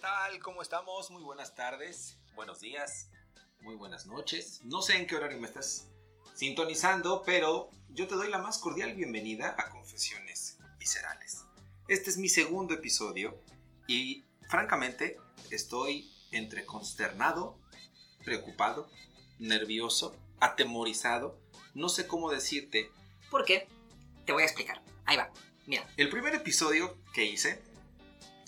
tal? ¿Cómo estamos? Muy buenas tardes, buenos días, muy buenas noches. No sé en qué horario me estás sintonizando, pero yo te doy la más cordial bienvenida a Confesiones Viscerales. Este es mi segundo episodio y francamente estoy entre consternado, preocupado, nervioso, atemorizado, no sé cómo decirte. ¿Por qué? Te voy a explicar. Ahí va. Mira. El primer episodio que hice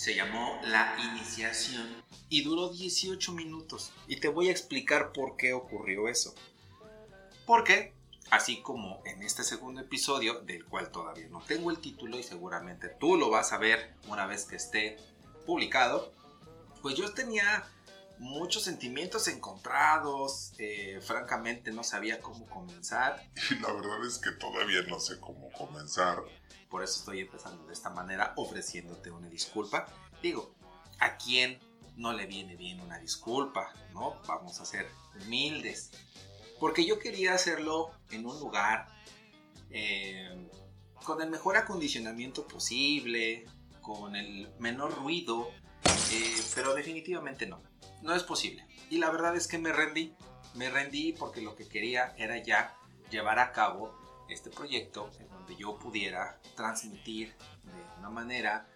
se llamó La Iniciación y duró 18 minutos. Y te voy a explicar por qué ocurrió eso. Porque, así como en este segundo episodio, del cual todavía no tengo el título y seguramente tú lo vas a ver una vez que esté publicado, pues yo tenía muchos sentimientos encontrados, eh, francamente no sabía cómo comenzar. Y la verdad es que todavía no sé cómo comenzar. Por eso estoy empezando de esta manera, ofreciéndote una disculpa. Digo, ¿a quién no le viene bien una disculpa? ¿No? Vamos a ser humildes. Porque yo quería hacerlo en un lugar eh, con el mejor acondicionamiento posible, con el menor ruido, eh, pero definitivamente no, no es posible. Y la verdad es que me rendí, me rendí porque lo que quería era ya llevar a cabo este proyecto en donde yo pudiera transmitir de una manera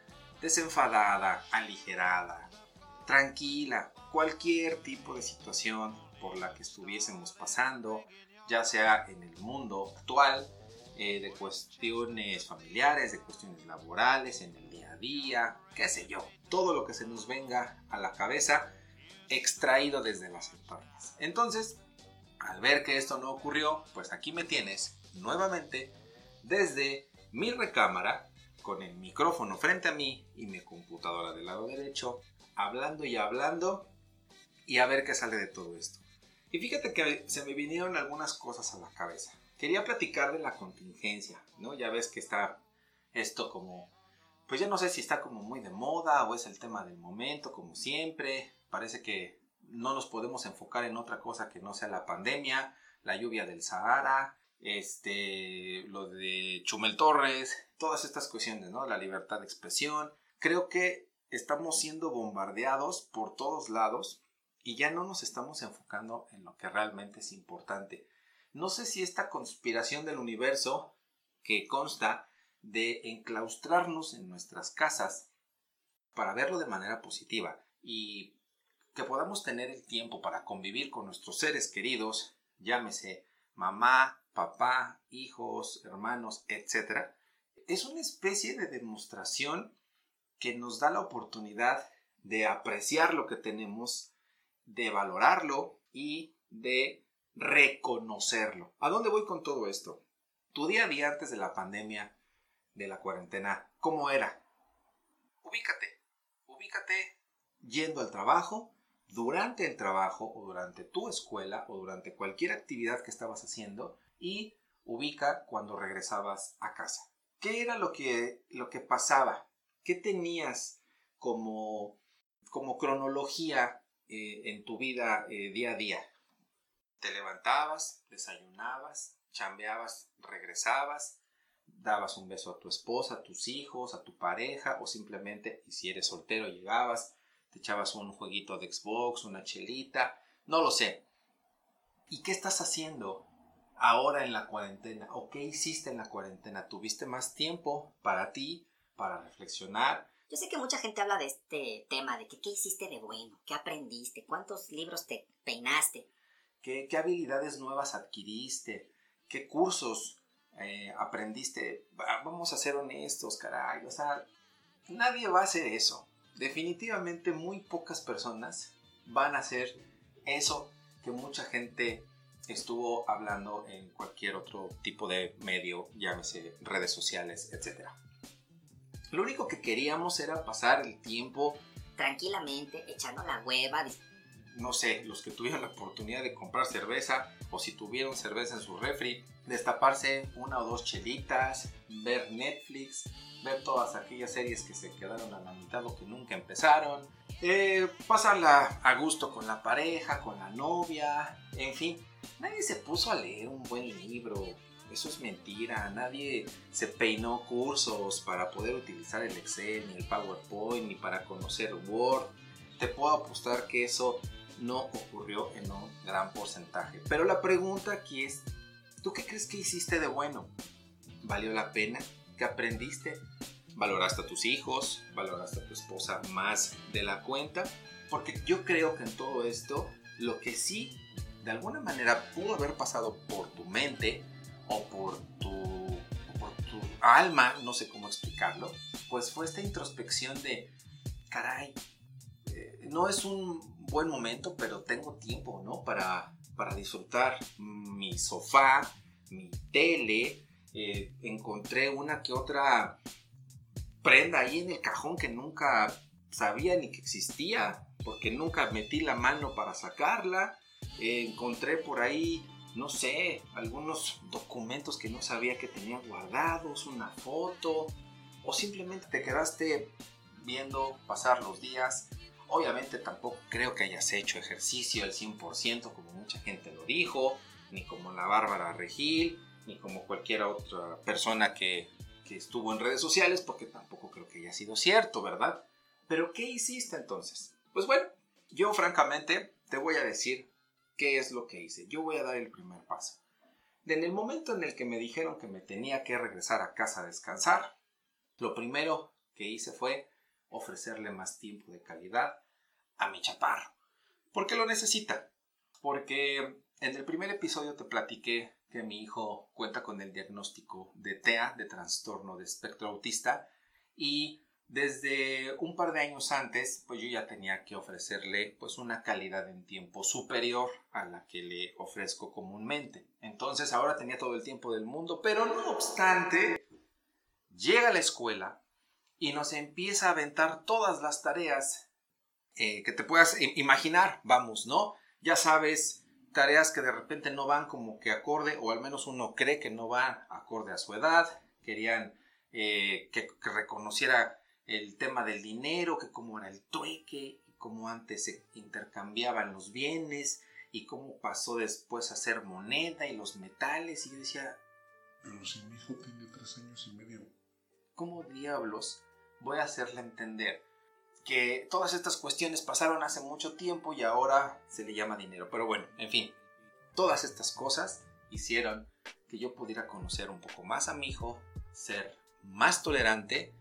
desenfadada, aligerada, tranquila, cualquier tipo de situación por la que estuviésemos pasando, ya sea en el mundo actual, eh, de cuestiones familiares, de cuestiones laborales, en el día a día, qué sé yo, todo lo que se nos venga a la cabeza extraído desde las entornas. Entonces, al ver que esto no ocurrió, pues aquí me tienes nuevamente desde mi recámara con el micrófono frente a mí y mi computadora del lado derecho, hablando y hablando y a ver qué sale de todo esto. Y fíjate que se me vinieron algunas cosas a la cabeza. Quería platicar de la contingencia, ¿no? Ya ves que está esto como, pues ya no sé si está como muy de moda o es el tema del momento, como siempre. Parece que no nos podemos enfocar en otra cosa que no sea la pandemia, la lluvia del Sahara, este, lo de Chumel Torres, todas estas cuestiones, ¿no? La libertad de expresión. Creo que estamos siendo bombardeados por todos lados y ya no nos estamos enfocando en lo que realmente es importante. No sé si esta conspiración del universo que consta de enclaustrarnos en nuestras casas para verlo de manera positiva y que podamos tener el tiempo para convivir con nuestros seres queridos, llámese mamá, papá, hijos, hermanos, etc., es una especie de demostración que nos da la oportunidad de apreciar lo que tenemos, de valorarlo y de reconocerlo. ¿A dónde voy con todo esto? Tu día a día antes de la pandemia, de la cuarentena, ¿cómo era? Ubícate, ubícate yendo al trabajo, durante el trabajo o durante tu escuela o durante cualquier actividad que estabas haciendo y ubica cuando regresabas a casa. ¿Qué era lo que, lo que pasaba? ¿Qué tenías como, como cronología eh, en tu vida eh, día a día? Te levantabas, desayunabas, chambeabas, regresabas, dabas un beso a tu esposa, a tus hijos, a tu pareja o simplemente, y si eres soltero, llegabas, te echabas un jueguito de Xbox, una chelita, no lo sé. ¿Y qué estás haciendo ahora en la cuarentena? ¿O qué hiciste en la cuarentena? ¿Tuviste más tiempo para ti, para reflexionar? Yo sé que mucha gente habla de este tema, de que qué hiciste de bueno, qué aprendiste, cuántos libros te peinaste. ¿Qué, qué habilidades nuevas adquiriste? ¿Qué cursos eh, aprendiste? Vamos a ser honestos, caray. O sea, nadie va a hacer eso. Definitivamente muy pocas personas van a hacer eso que mucha gente estuvo hablando en cualquier otro tipo de medio, llámese redes sociales, etc. Lo único que queríamos era pasar el tiempo tranquilamente, echando la hueva. No sé, los que tuvieron la oportunidad de comprar cerveza o si tuvieron cerveza en su refri, destaparse una o dos chelitas, ver Netflix, ver todas aquellas series que se quedaron a la mitad o que nunca empezaron, eh, pasarla a gusto con la pareja, con la novia, en fin, nadie se puso a leer un buen libro, eso es mentira, nadie se peinó cursos para poder utilizar el Excel, ni el PowerPoint, ni para conocer Word. te puedo apostar que eso no ocurrió en un gran porcentaje. Pero la pregunta aquí es, ¿tú qué crees que hiciste de bueno? ¿Valió la pena? ¿Qué aprendiste? ¿Valoraste a tus hijos? ¿Valoraste a tu esposa más de la cuenta? Porque yo creo que en todo esto, lo que sí, de alguna manera, pudo haber pasado por tu mente o por tu, por tu alma, no sé cómo explicarlo, pues fue esta introspección de, caray, no es un buen momento, pero tengo tiempo, ¿no? Para, para disfrutar mi sofá, mi tele, eh, encontré una que otra prenda ahí en el cajón que nunca sabía ni que existía, porque nunca metí la mano para sacarla. Eh, encontré por ahí, no sé, algunos documentos que no sabía que tenía guardados, una foto, o simplemente te quedaste viendo pasar los días. Obviamente tampoco creo que hayas hecho ejercicio al 100% como mucha gente lo dijo, ni como la Bárbara Regil, ni como cualquier otra persona que, que estuvo en redes sociales, porque tampoco creo que haya sido cierto, ¿verdad? Pero ¿qué hiciste entonces? Pues bueno, yo francamente te voy a decir qué es lo que hice. Yo voy a dar el primer paso. En el momento en el que me dijeron que me tenía que regresar a casa a descansar, lo primero que hice fue ofrecerle más tiempo de calidad a mi chaparro. ¿Por qué lo necesita? Porque en el primer episodio te platiqué que mi hijo cuenta con el diagnóstico de TEA, de trastorno de espectro autista, y desde un par de años antes, pues yo ya tenía que ofrecerle pues una calidad en tiempo superior a la que le ofrezco comúnmente. Entonces ahora tenía todo el tiempo del mundo, pero no obstante, llega a la escuela y nos empieza a aventar todas las tareas eh, que te puedas imaginar, vamos, ¿no? Ya sabes, tareas que de repente no van como que acorde, o al menos uno cree que no van acorde a su edad, querían eh, que, que, reconociera el tema del dinero, que cómo era el trueque, cómo antes se intercambiaban los bienes y cómo pasó después a ser moneda y los metales, y yo decía... Pero si mi hijo tiene tres años y medio. ¿Cómo diablos voy a hacerle entender que todas estas cuestiones pasaron hace mucho tiempo y ahora se le llama dinero. Pero bueno, en fin, todas estas cosas hicieron que yo pudiera conocer un poco más a mi hijo, ser más tolerante,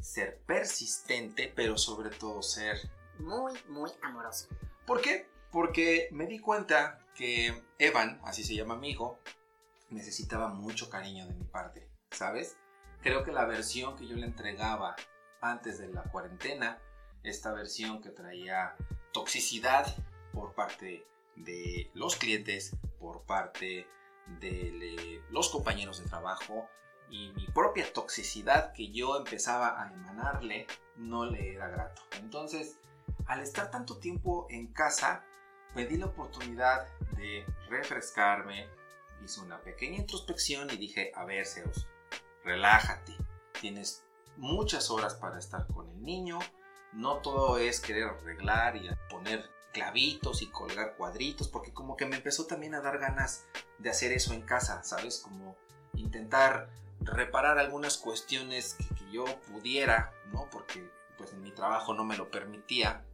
ser persistente, pero sobre todo ser muy, muy amoroso. ¿Por qué? Porque me di cuenta que Evan, así se llama mi hijo, necesitaba mucho cariño de mi parte, ¿sabes? Creo que la versión que yo le entregaba antes de la cuarentena, esta versión que traía toxicidad por parte de los clientes, por parte de los compañeros de trabajo y mi propia toxicidad que yo empezaba a emanarle no le era grato. Entonces, al estar tanto tiempo en casa, me di la oportunidad de refrescarme, hice una pequeña introspección y dije, a ver, Zeus, relájate, tienes muchas horas para estar con el niño. No todo es querer arreglar y poner clavitos y colgar cuadritos, porque como que me empezó también a dar ganas de hacer eso en casa, ¿sabes? Como intentar reparar algunas cuestiones que, yo pudiera, ¿no? Porque pues en mi trabajo no me lo permitía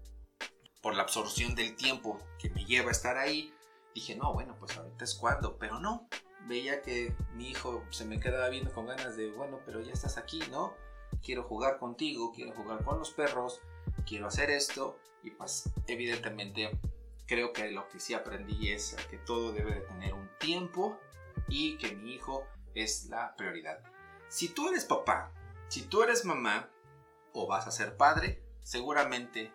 por la absorción del tiempo que me lleva estar ahí. Dije, no, bueno, pues ahorita es cuando, pero no. Veía que mi hijo se me quedaba viendo con ganas de, bueno, pero ya estás aquí, ¿no? Quiero jugar contigo, quiero jugar con los perros, quiero hacer esto y pues evidentemente creo que lo que sí aprendí es que todo debe de tener un tiempo y que mi hijo es la prioridad. Si tú eres papá, si tú eres mamá o vas a ser padre, seguramente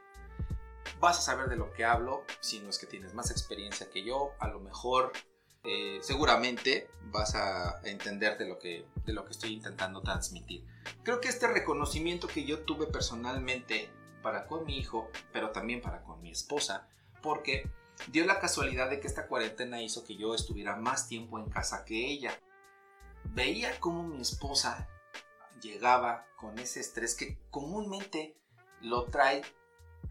vas a saber de lo que hablo, si no es que tienes más experiencia que yo, a lo mejor eh, seguramente vas a entender de lo, que, de lo que estoy intentando transmitir. Creo que este reconocimiento que yo tuve personalmente para con mi hijo, pero también para con mi esposa, porque dio la casualidad de que esta cuarentena hizo que yo estuviera más tiempo en casa que ella. Veía cómo mi esposa llegaba con ese estrés que comúnmente lo trae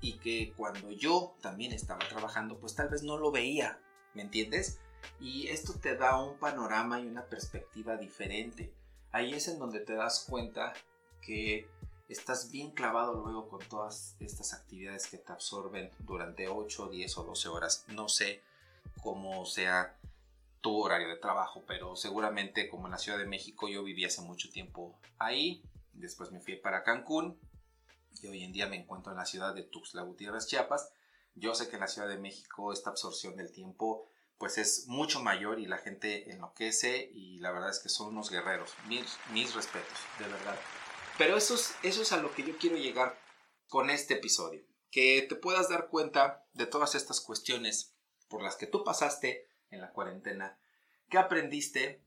y que cuando yo también estaba trabajando, pues tal vez no lo veía, ¿me entiendes? Y esto te da un panorama y una perspectiva diferente. Ahí es en donde te das cuenta que estás bien clavado luego con todas estas actividades que te absorben durante 8, 10 o 12 horas. No sé cómo sea tu horario de trabajo, pero seguramente como en la Ciudad de México yo viví hace mucho tiempo ahí, después me fui para Cancún y hoy en día me encuentro en la ciudad de Tuxtla Gutiérrez, Chiapas. Yo sé que en la Ciudad de México esta absorción del tiempo pues es mucho mayor y la gente enloquece y la verdad es que son unos guerreros. Mis, mis respetos, de verdad. Pero eso es, eso es a lo que yo quiero llegar con este episodio. Que te puedas dar cuenta de todas estas cuestiones por las que tú pasaste en la cuarentena. ¿Qué aprendiste?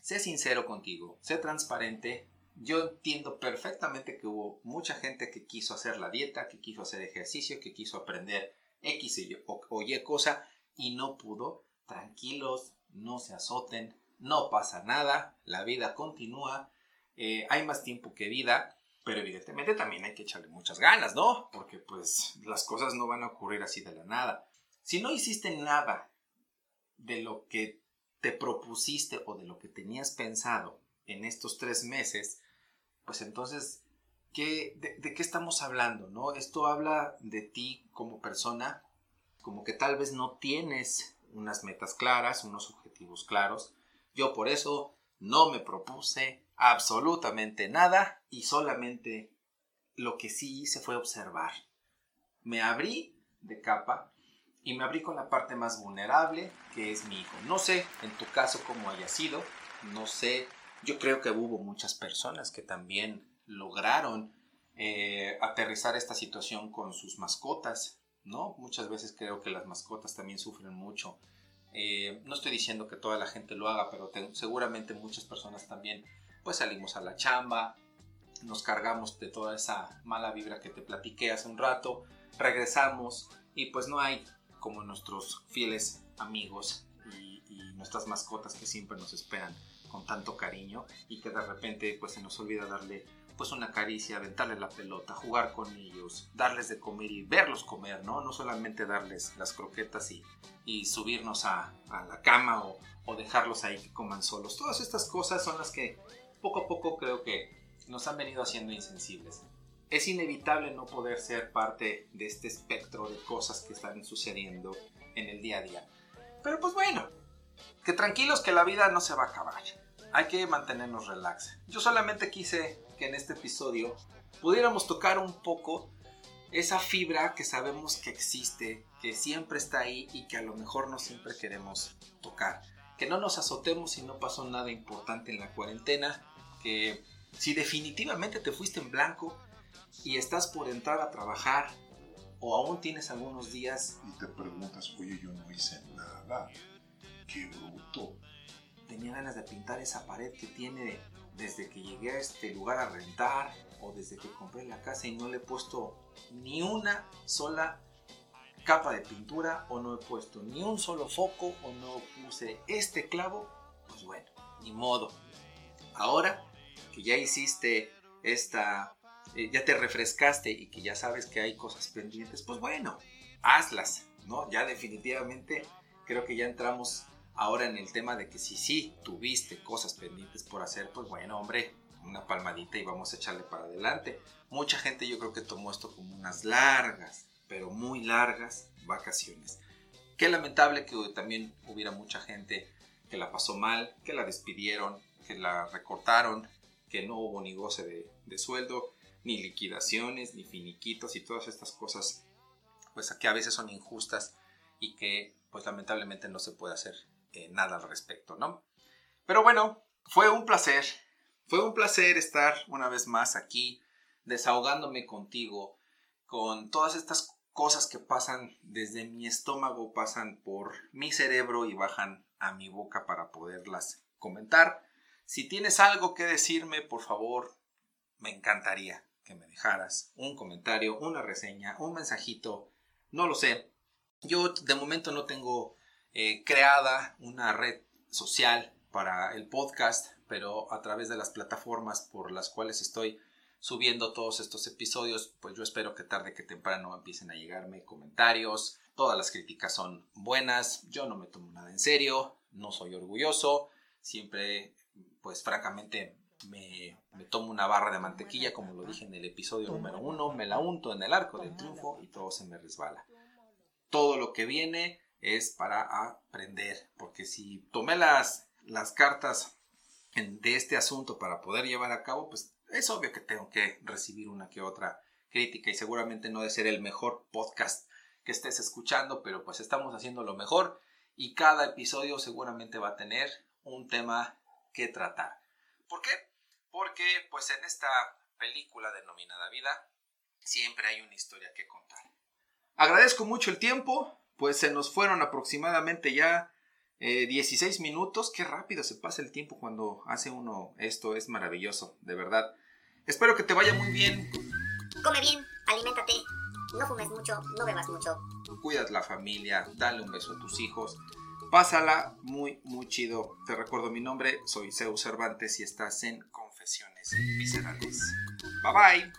Sé sincero contigo, sé transparente. Yo entiendo perfectamente que hubo mucha gente que quiso hacer la dieta, que quiso hacer ejercicio, que quiso aprender X o Y cosa y no pudo. Tranquilos, no se azoten, no pasa nada, la vida continúa, eh, hay más tiempo que vida, pero evidentemente también hay que echarle muchas ganas, ¿no? Porque pues las cosas no van a ocurrir así de la nada. Si no hiciste nada de lo que te propusiste o de lo que tenías pensado en estos tres meses, pues entonces, ¿qué, de, de, qué estamos hablando? ¿no? Esto habla de ti como persona, como que tal vez no tienes unas metas claras, unos objetivos claros. Yo por eso no me propuse absolutamente nada y solamente lo que sí hice fue observar. Me abrí de capa y me abrí con la parte más vulnerable que es mi hijo. No sé en tu caso cómo haya sido, no sé, yo creo que hubo muchas personas que también lograron eh, aterrizar esta situación con sus mascotas ¿no? Muchas veces creo que las mascotas también sufren mucho. Eh, no estoy diciendo que toda la gente lo haga, pero seguramente muchas personas también, pues salimos a la chamba, nos cargamos de toda esa mala vibra que te platiqué hace un rato, regresamos y pues no hay como nuestros fieles amigos y, y nuestras mascotas que siempre nos esperan con tanto cariño y que de repente pues se nos olvida darle pues una caricia, aventarle la pelota, jugar con ellos, darles de comer y verlos comer, ¿no? No solamente darles las croquetas y, y subirnos a, a, la cama o, o dejarlos ahí que coman solos. Todas estas cosas son las que poco a poco creo que nos han venido haciendo insensibles. Es inevitable no poder ser parte de este espectro de cosas que están sucediendo en el día a día. Pero pues bueno, que tranquilos que la vida no se va a acabar. Hay que mantenernos relax. Yo solamente quise en este episodio pudiéramos tocar un poco esa fibra que sabemos que existe, que siempre está ahí y que a lo mejor no siempre queremos tocar. Que no nos azotemos si no pasó nada importante en la cuarentena, que si definitivamente te fuiste en blanco y estás por entrar a trabajar o aún tienes algunos días y te preguntas, oye, yo no hice nada, qué bruto. Tenía ganas de pintar esa pared que tiene desde que llegué a este lugar a rentar o desde que compré la casa y no le he puesto ni una sola capa de pintura o no he puesto ni un solo foco o no puse este clavo, pues bueno, ni modo. Ahora que ya hiciste esta, eh, ya te refrescaste y que ya sabes que hay cosas pendientes, pues bueno, hazlas, ¿no? Ya definitivamente creo que ya entramos Ahora en el tema de que si sí tuviste cosas pendientes por hacer, pues bueno, hombre, una palmadita y vamos a echarle para adelante. Mucha gente yo creo que tomó esto como unas largas, pero muy largas vacaciones. Qué lamentable que también hubiera mucha gente que la pasó mal, que la despidieron, que la recortaron, que no hubo ni goce de, de sueldo, ni liquidaciones, ni finiquitos y todas estas cosas, pues que a veces son injustas y que pues lamentablemente no se puede hacer eh, nada al respecto, ¿no? Pero bueno, fue un placer, fue un placer estar una vez más aquí desahogándome contigo con todas estas cosas que pasan desde mi estómago, pasan por mi cerebro y bajan a mi boca para poderlas comentar. Si tienes algo que decirme, por favor, me encantaría que me dejaras un comentario, una reseña, un mensajito, no lo sé. Yo de momento no tengo eh, creada una red social para el podcast, pero a través de las plataformas por las cuales estoy subiendo todos estos episodios, pues yo espero que tarde que temprano empiecen a llegarme comentarios. Todas las críticas son buenas, yo no me tomo nada en serio, no soy orgulloso, siempre, pues francamente, me, me tomo una barra de mantequilla, como lo dije en el episodio número uno, me la unto en el arco del triunfo y todo se me resbala. Todo lo que viene es para aprender, porque si tomé las, las cartas de este asunto para poder llevar a cabo, pues es obvio que tengo que recibir una que otra crítica y seguramente no de ser el mejor podcast que estés escuchando, pero pues estamos haciendo lo mejor y cada episodio seguramente va a tener un tema que tratar. ¿Por qué? Porque pues en esta película denominada vida siempre hay una historia que contar. Agradezco mucho el tiempo, pues se nos fueron aproximadamente ya 16 eh, minutos. Qué rápido se pasa el tiempo cuando hace uno esto, es maravilloso, de verdad. Espero que te vaya muy bien. Come bien, aliméntate, no fumes mucho, no bebas mucho. Cuidas la familia, dale un beso a tus hijos. Pásala muy, muy chido. Te recuerdo mi nombre, soy Zeus Cervantes y estás en Confesiones Viscerales. Bye bye.